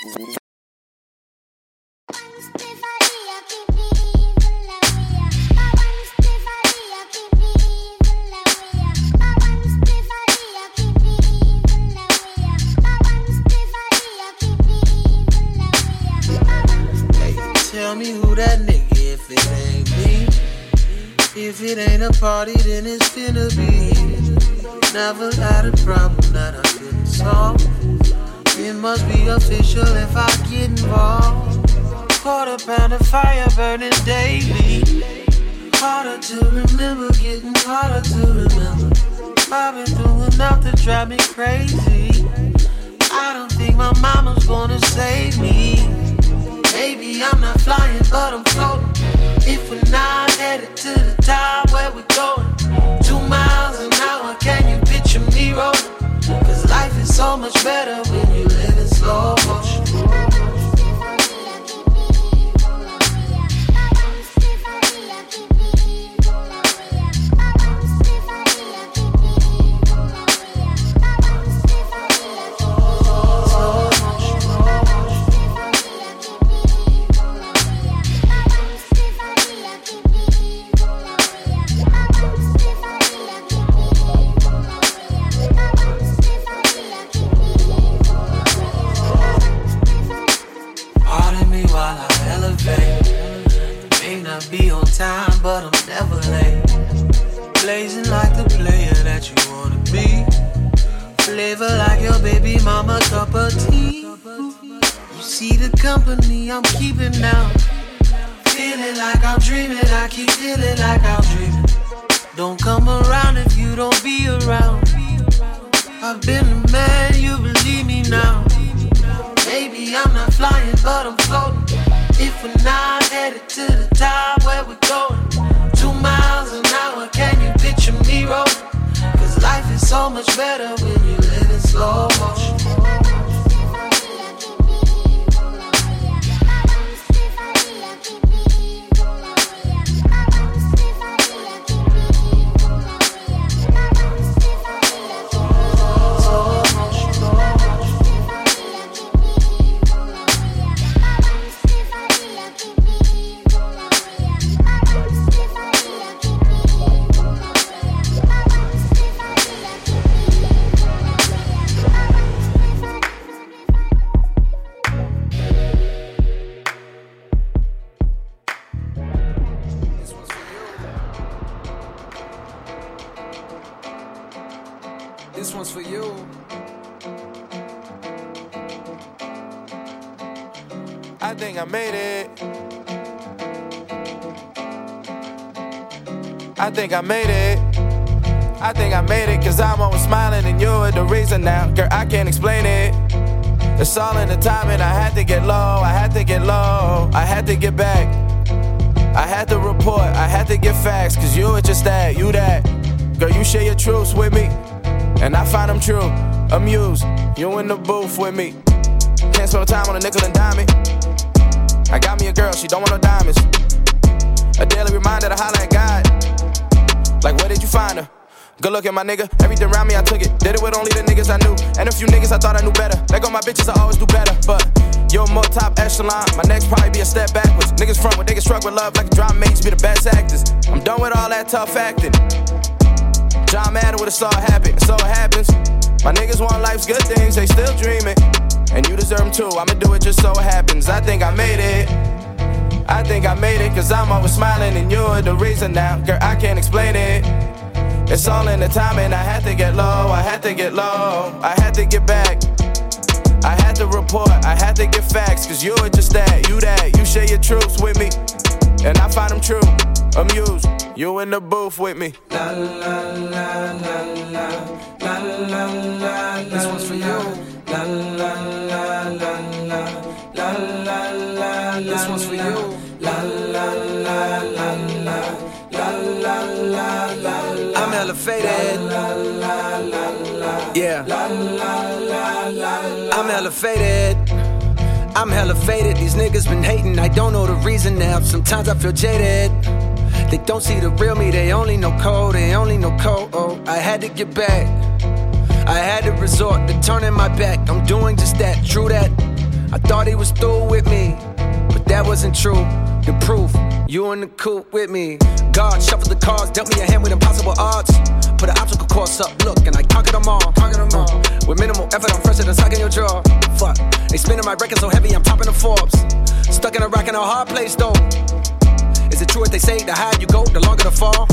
Tell me who that nigga if it ain't me. If it ain't a party, then it's finna be. Never had a problem that I couldn't solve. It must be official if I get involved. Quarter pound of fire burning daily. Harder to remember, getting harder to remember. I've been through enough to drive me crazy. I don't think my mama's gonna save me. Maybe I'm not flying, but I'm floating. If we're not headed to the top, where we going? Is so much better when you live in slow motion. Time, but I'm never late. Blazing like the player that you wanna be. Flavor like your baby mama cup of tea. You see the company I'm keeping now. Feeling like I'm dreaming, I keep feeling like I'm dreaming. Don't come around if you don't be around. I've been the man, you believe me now. Maybe I'm not flying, but I'm floating. If we're not headed to the top, where we going? Two miles an hour, can you picture me rolling? Cause life is so much better when you live in slow motion. And you're the reason now. Girl, I can't explain it. It's all in the timing. I had to get low, I had to get low, I had to get back. I had to report, I had to get facts, cause you were just that, you that. Girl, you share your truths with me, and I find them true. Amused, you in the booth with me. Can't spend time on a nickel and dime it. I got me a girl, she don't want no diamonds. A daily reminder to holler at God. Like, where did you find her? Good looking, my nigga. Everything around me, I took it. Did it with only the niggas I knew. And a few niggas I thought I knew better. Let go my bitches, I always do better. But you're more top echelon. My next probably be a step backwards. Niggas front with niggas struck with love like a drama mates be the best actors. I'm done with all that tough acting. John Madden would have saw happen, so it happens. My niggas want life's good things, they still dreaming. And you deserve them too, I'ma do it just so it happens. I think I made it. I think I made it, cause I'm always smiling, and you're the reason now. Girl, I can't explain it. It's all in the timing, I had to get low, I had to get low, I had to get back. I had to report, I had to get facts, cause you're just that, you that, you share your truths with me. And I find them true, amused, you in the booth with me. La la la la la la la la. This one's for you. La la la la la la la la. This one's for you. La. I'm elevated. La la la la. Yeah. La la la la. I'm. I'm hella faded. These niggas been hating. I don't know the reason now. Sometimes I feel jaded. They don't see the real me. They only know code. They only know code. Oh, I had to get back. I had to resort to turning my back. I'm doing just that. True that. I thought he was through with me, but that wasn't true. The proof, you in the coop with me. God shuffled the cards, dealt me a hand with impossible odds. Put an obstacle course up, look, and I conquered them all. Conquered them all. Mm. With minimal effort, I'm fresher than sucking your jaw. Fuck, they spinning my record so heavy, I'm topping the Forbes. Stuck in a rock in a hard place though. Is it true what they say? The higher you go, the longer the fall.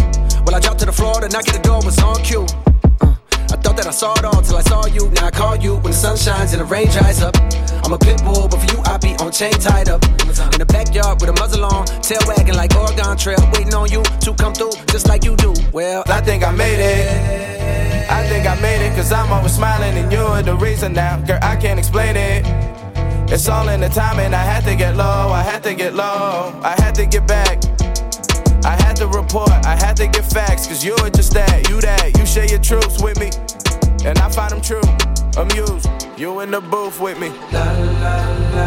Well, I dropped to the floor, the knock at the door was on cue. That I saw it all till I saw you. Now I call you when the sun shines and the rain dries up. I'm a pit bull, but for you I be on chain tied up in the backyard with a muzzle on, tail wagging like Oregon Trail, waiting on you to come through just like you do. Well, I think I made it. I think I made it, cause I'm always smiling and you're the reason now. Girl, I can't explain it. It's all in the timing. I had to get low, I had to get low, I had to get back. I had to report, I had to get facts, cause you're just that, you that, you share your truths with me, and I find them true, amused. You in the booth with me. La la la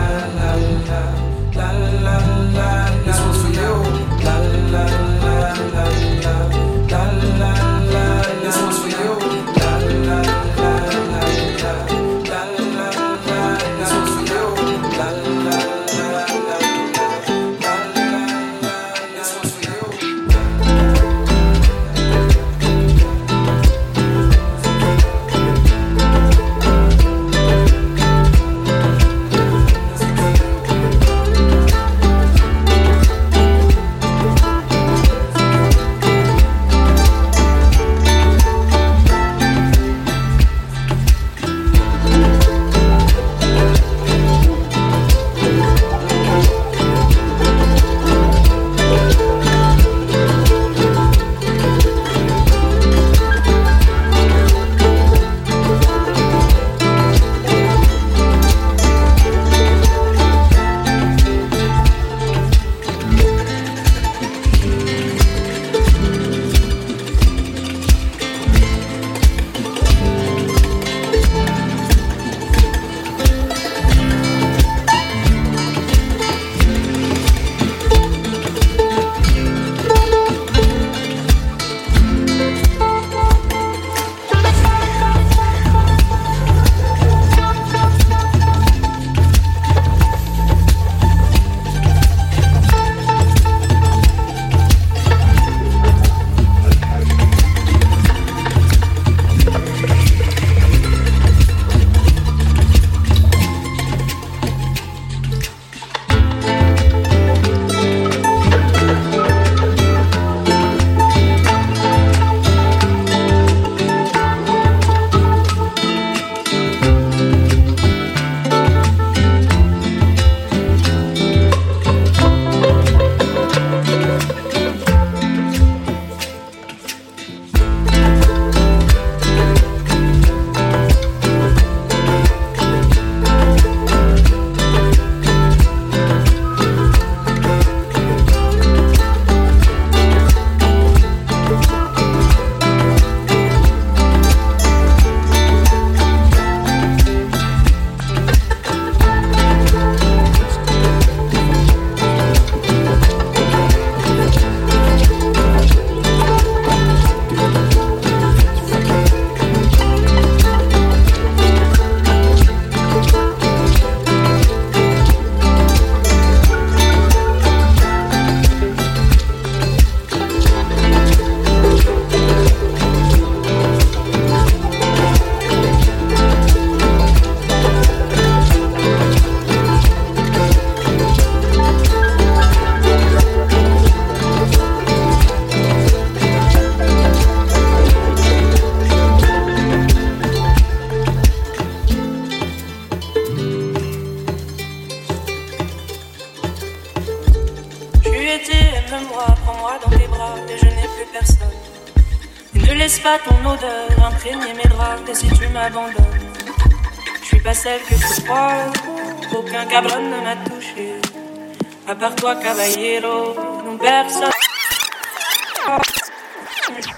toi, caballero, non personne.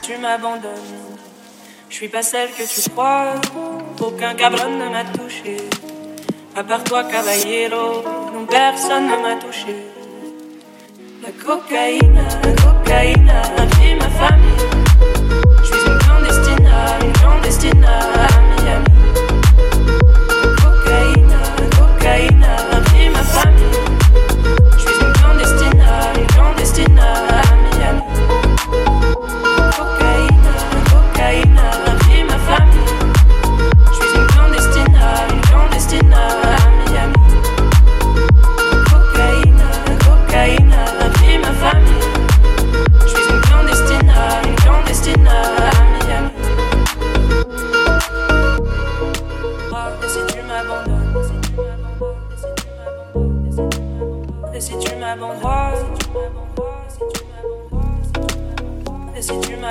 Tu m'abandonnes, je suis pas celle que tu crois, aucun cabron ne m'a touché. À part toi, caballero, non personne ne m'a touché. La cocaïne, la cocaïne, infime ma famille. Je suis une clandestine, une clandestine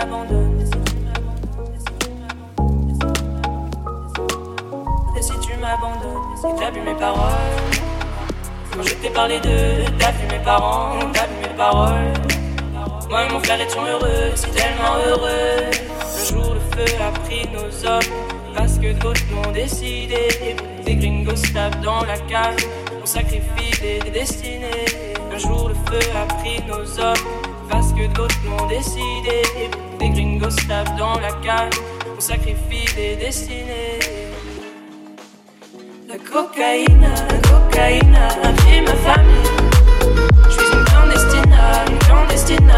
m'abandonnes, et si tu m'abandonnes, si t'as vu mes paroles, quand je t'ai parlé de, t'as vu mes parents, t'as vu mes paroles. Moi et mon frère étions heureux, si tellement heureux. Un jour le feu a pris nos hommes, parce que d'autres l'ont décidé. Des gringos tapent dans la cave, on sacrifie des, destinées. Un jour le feu a pris nos hommes, que d'autres l'ont décidé. Des gringos tapent dans la cave, on sacrifie des destinées. La cocaïne, la cocaïne a ma famille. Je suis une clandestine, une clandestine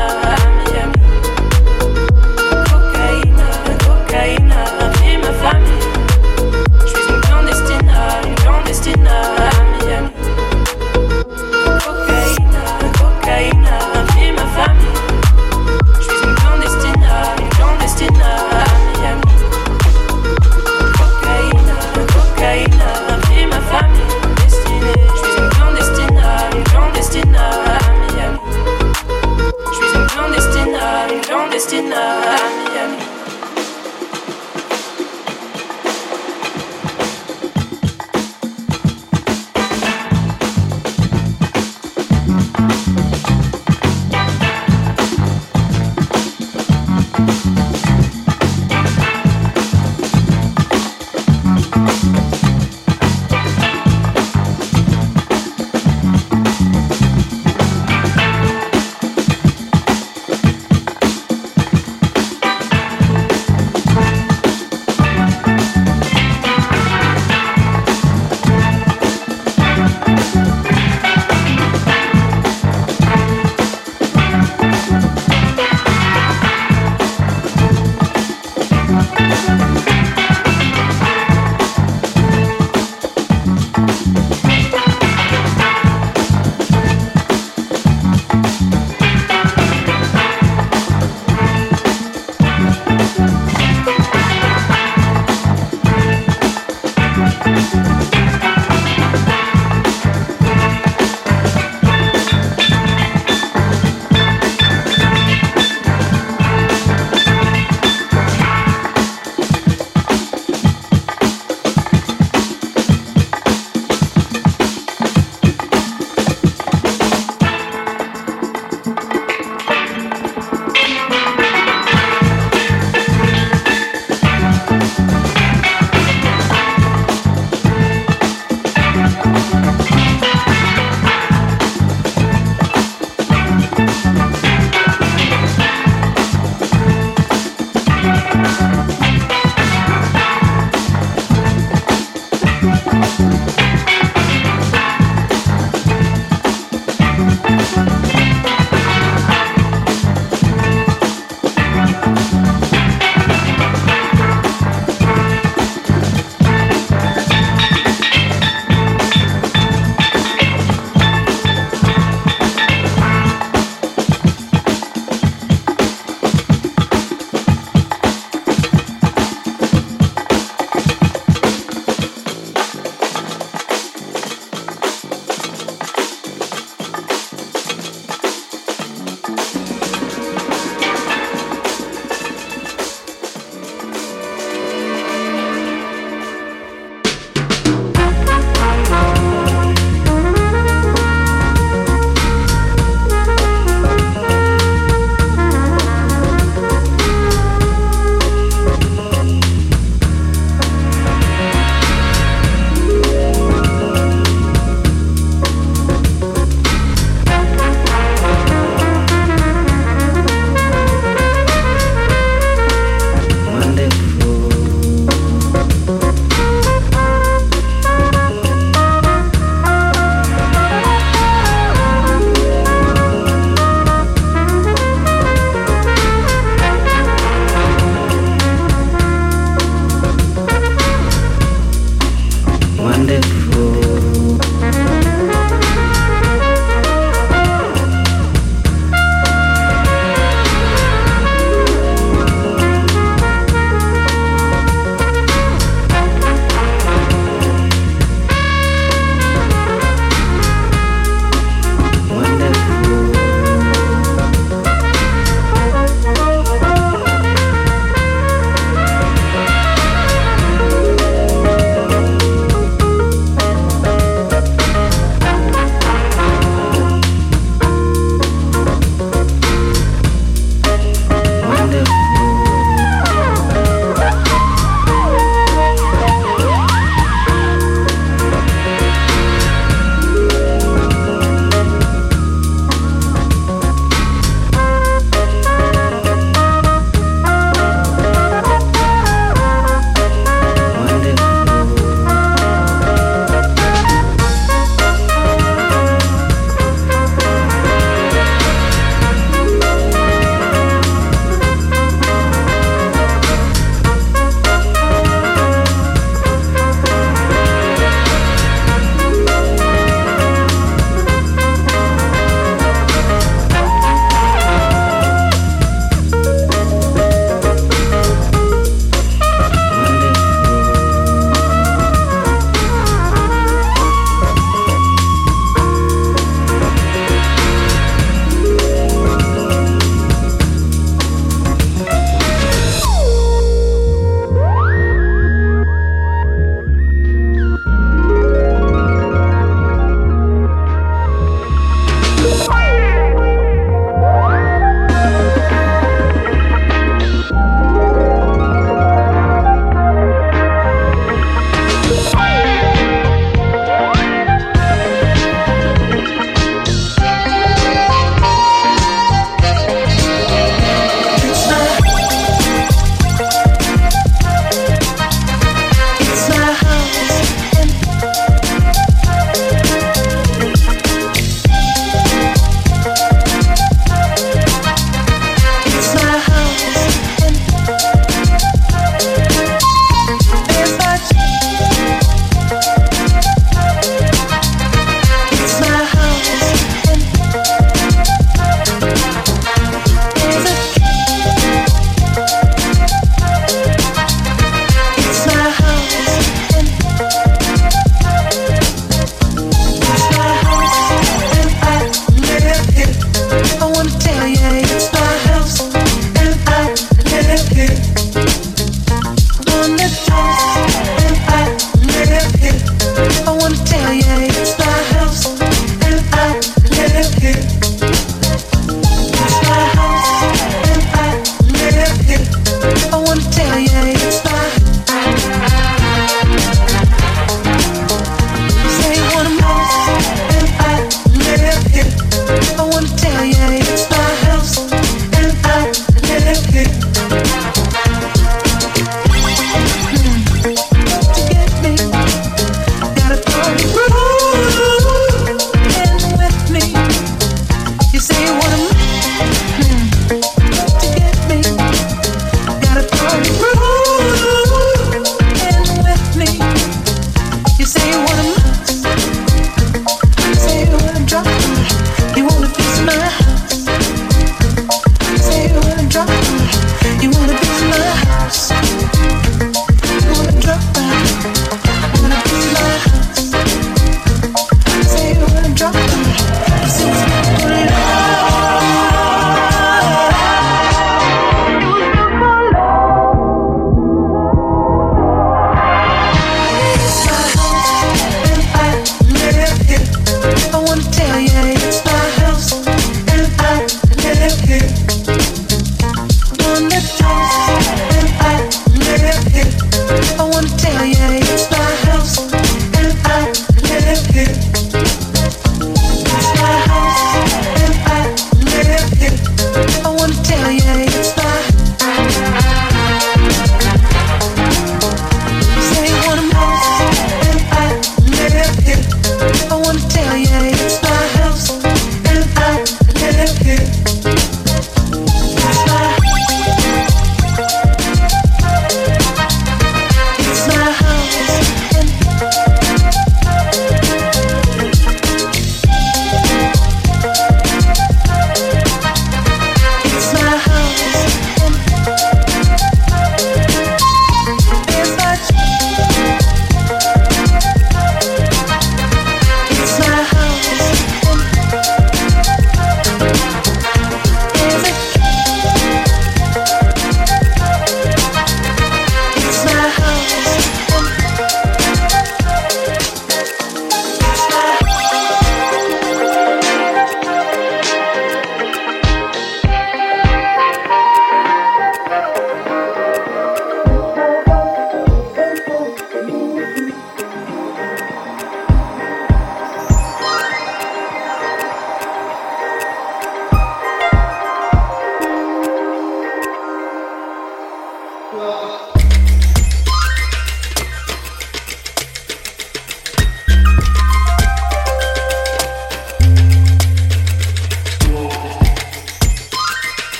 drop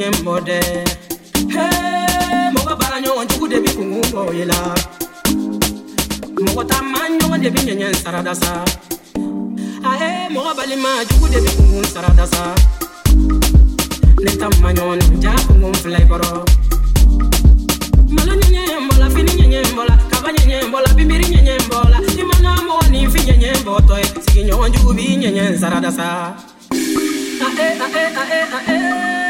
nye mmode Hey, mo babara nyo wanchu kudebi kungungo yela. Mo wata manyo wandebi nye nye saradasa Ae, mo babali ma juku debi kungun saradasa Neta manyo nja kungun fly koro Mala nye nye mbola, fini nye nye mbola Kaba nye mbola, bimiri nye nye mbola. Imana mo wani fi nye nye mbotoe eh, Sigi nyo wanchu kubi nye nye saradasa Ae, ae, ae, ae, ae.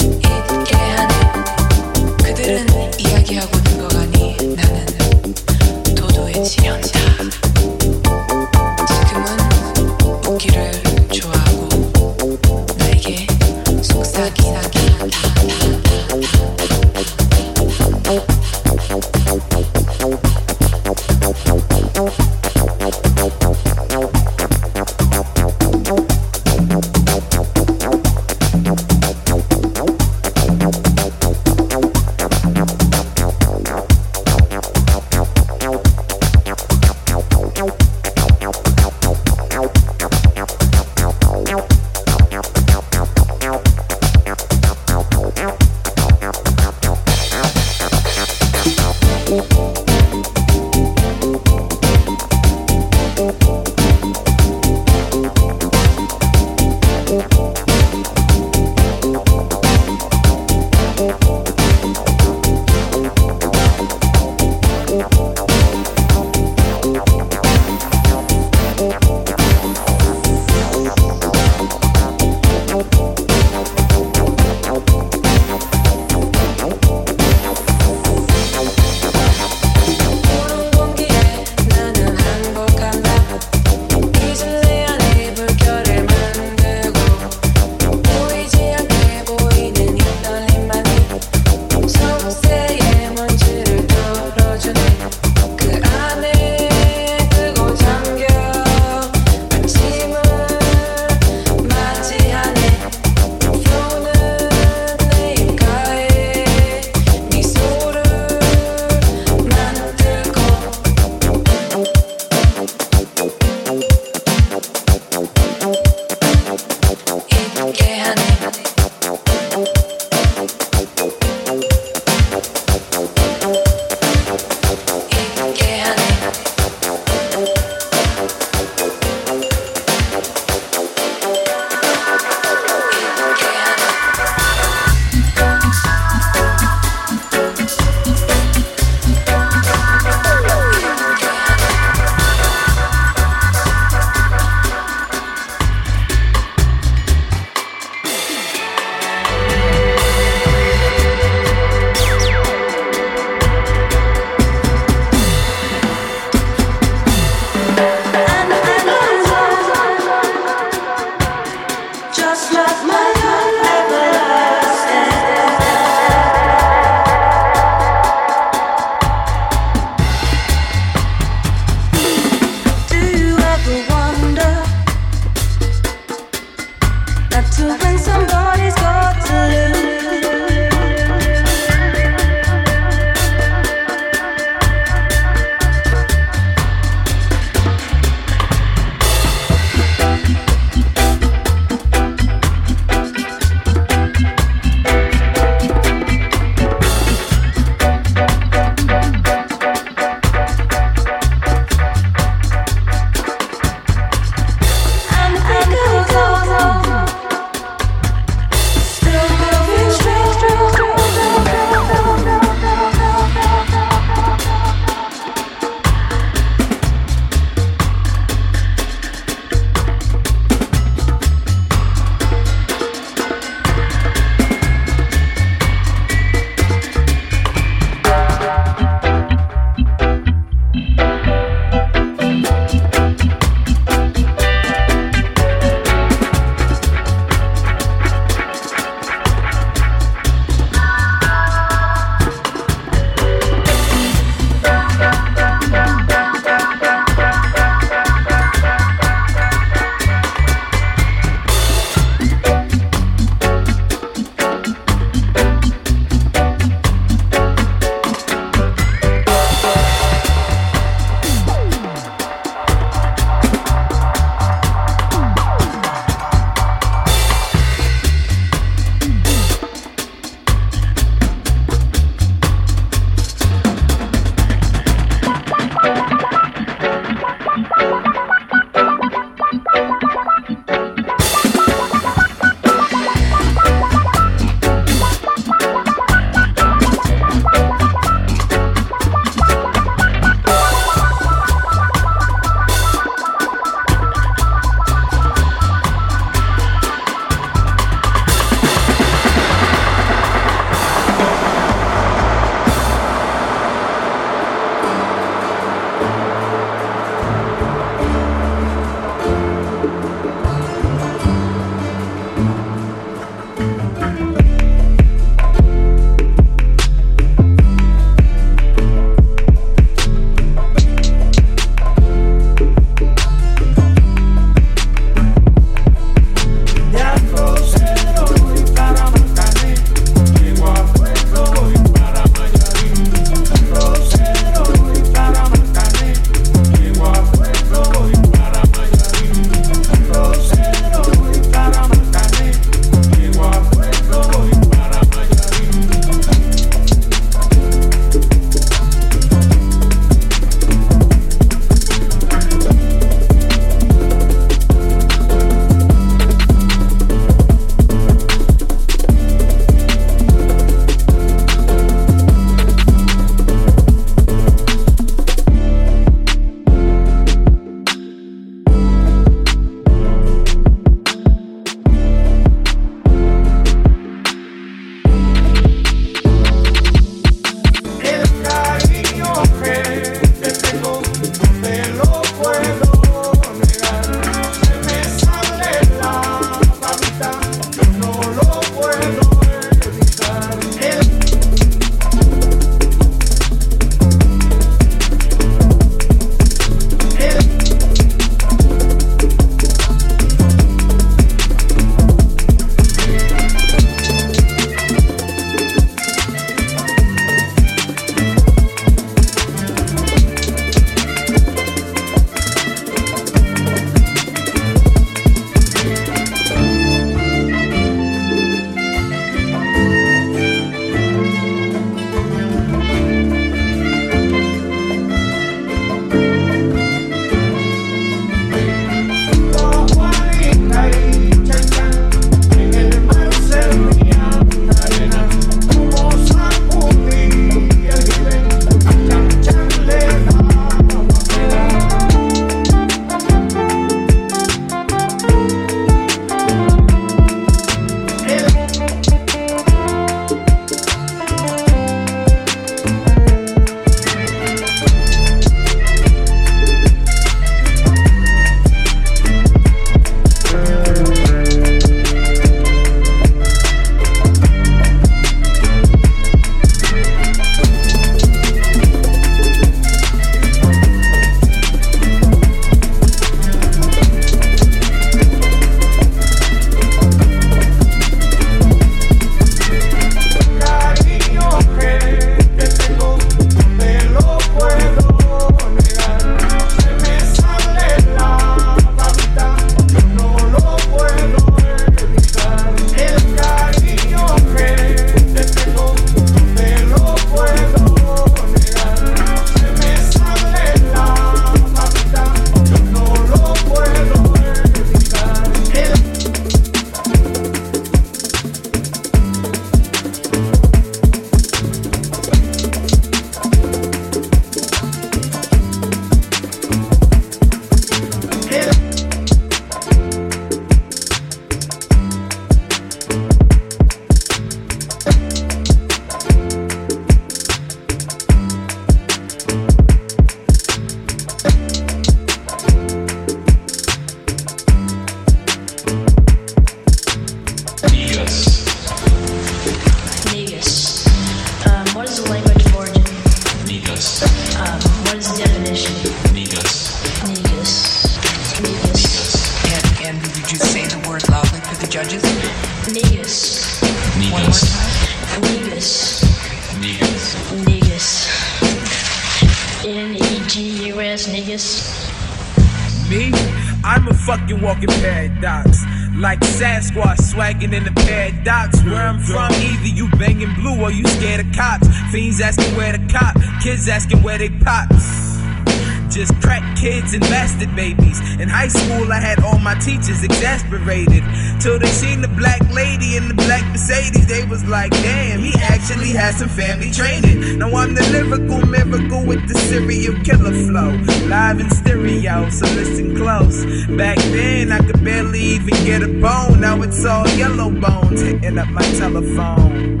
my exasperated. Till they seen the black lady in the black Mercedes, they was like, damn, he actually has some family training. Now I'm the lyrical miracle with the serial killer flow. Live in stereo, so listen close. Back then, I could barely even get a bone. Now it's all yellow bones hitting up my telephone.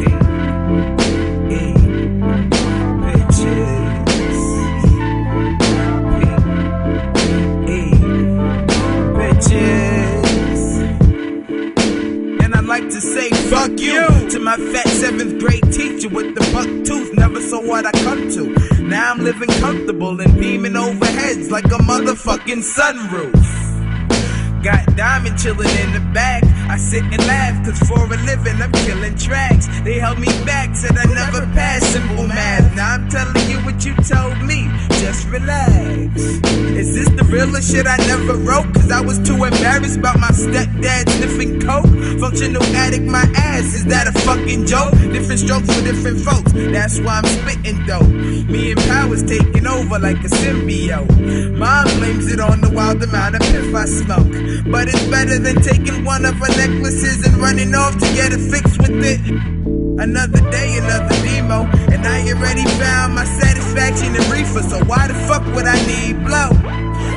Hey, like to say fuck you to my fat seventh grade teacher with the buck tooth. Never saw what I come to. Now I'm living comfortable and beaming over heads like a motherfucking sunroof. Got diamond chillin' in the back. I sit and laugh, cause for a living I'm killing tracks. They held me back, said I never passed simple math. Now I'm telling you what you told me, just relax. Is this the realest shit I never wrote? Cause I was too embarrassed about my stepdad sniffing coke. Functional addict, my ass, is that a fucking joke? Different strokes for different folks, that's why I'm spitting dope. Me and Power's taking over like a symbiote. Mom blames it on the wild amount of piff I smoke. But it's better than taking one of her necklaces and running off to get a fix with it. Another day, another demo, and I already found my satisfaction in reefer. So why the fuck would I need blow?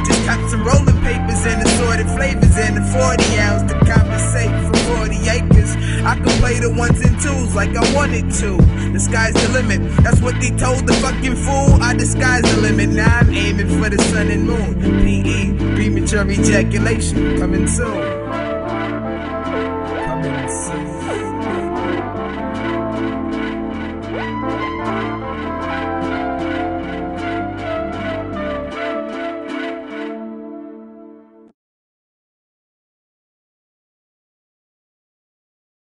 Just got some rolling papers and assorted flavors and a 40 ounce to compensate for 40 acres. I can play the ones and twos like I wanted to. The sky's the limit. That's what they told the fucking fool. I disguise the limit. Now I'm aiming for the sun and moon. PE, premature ejaculation, coming soon.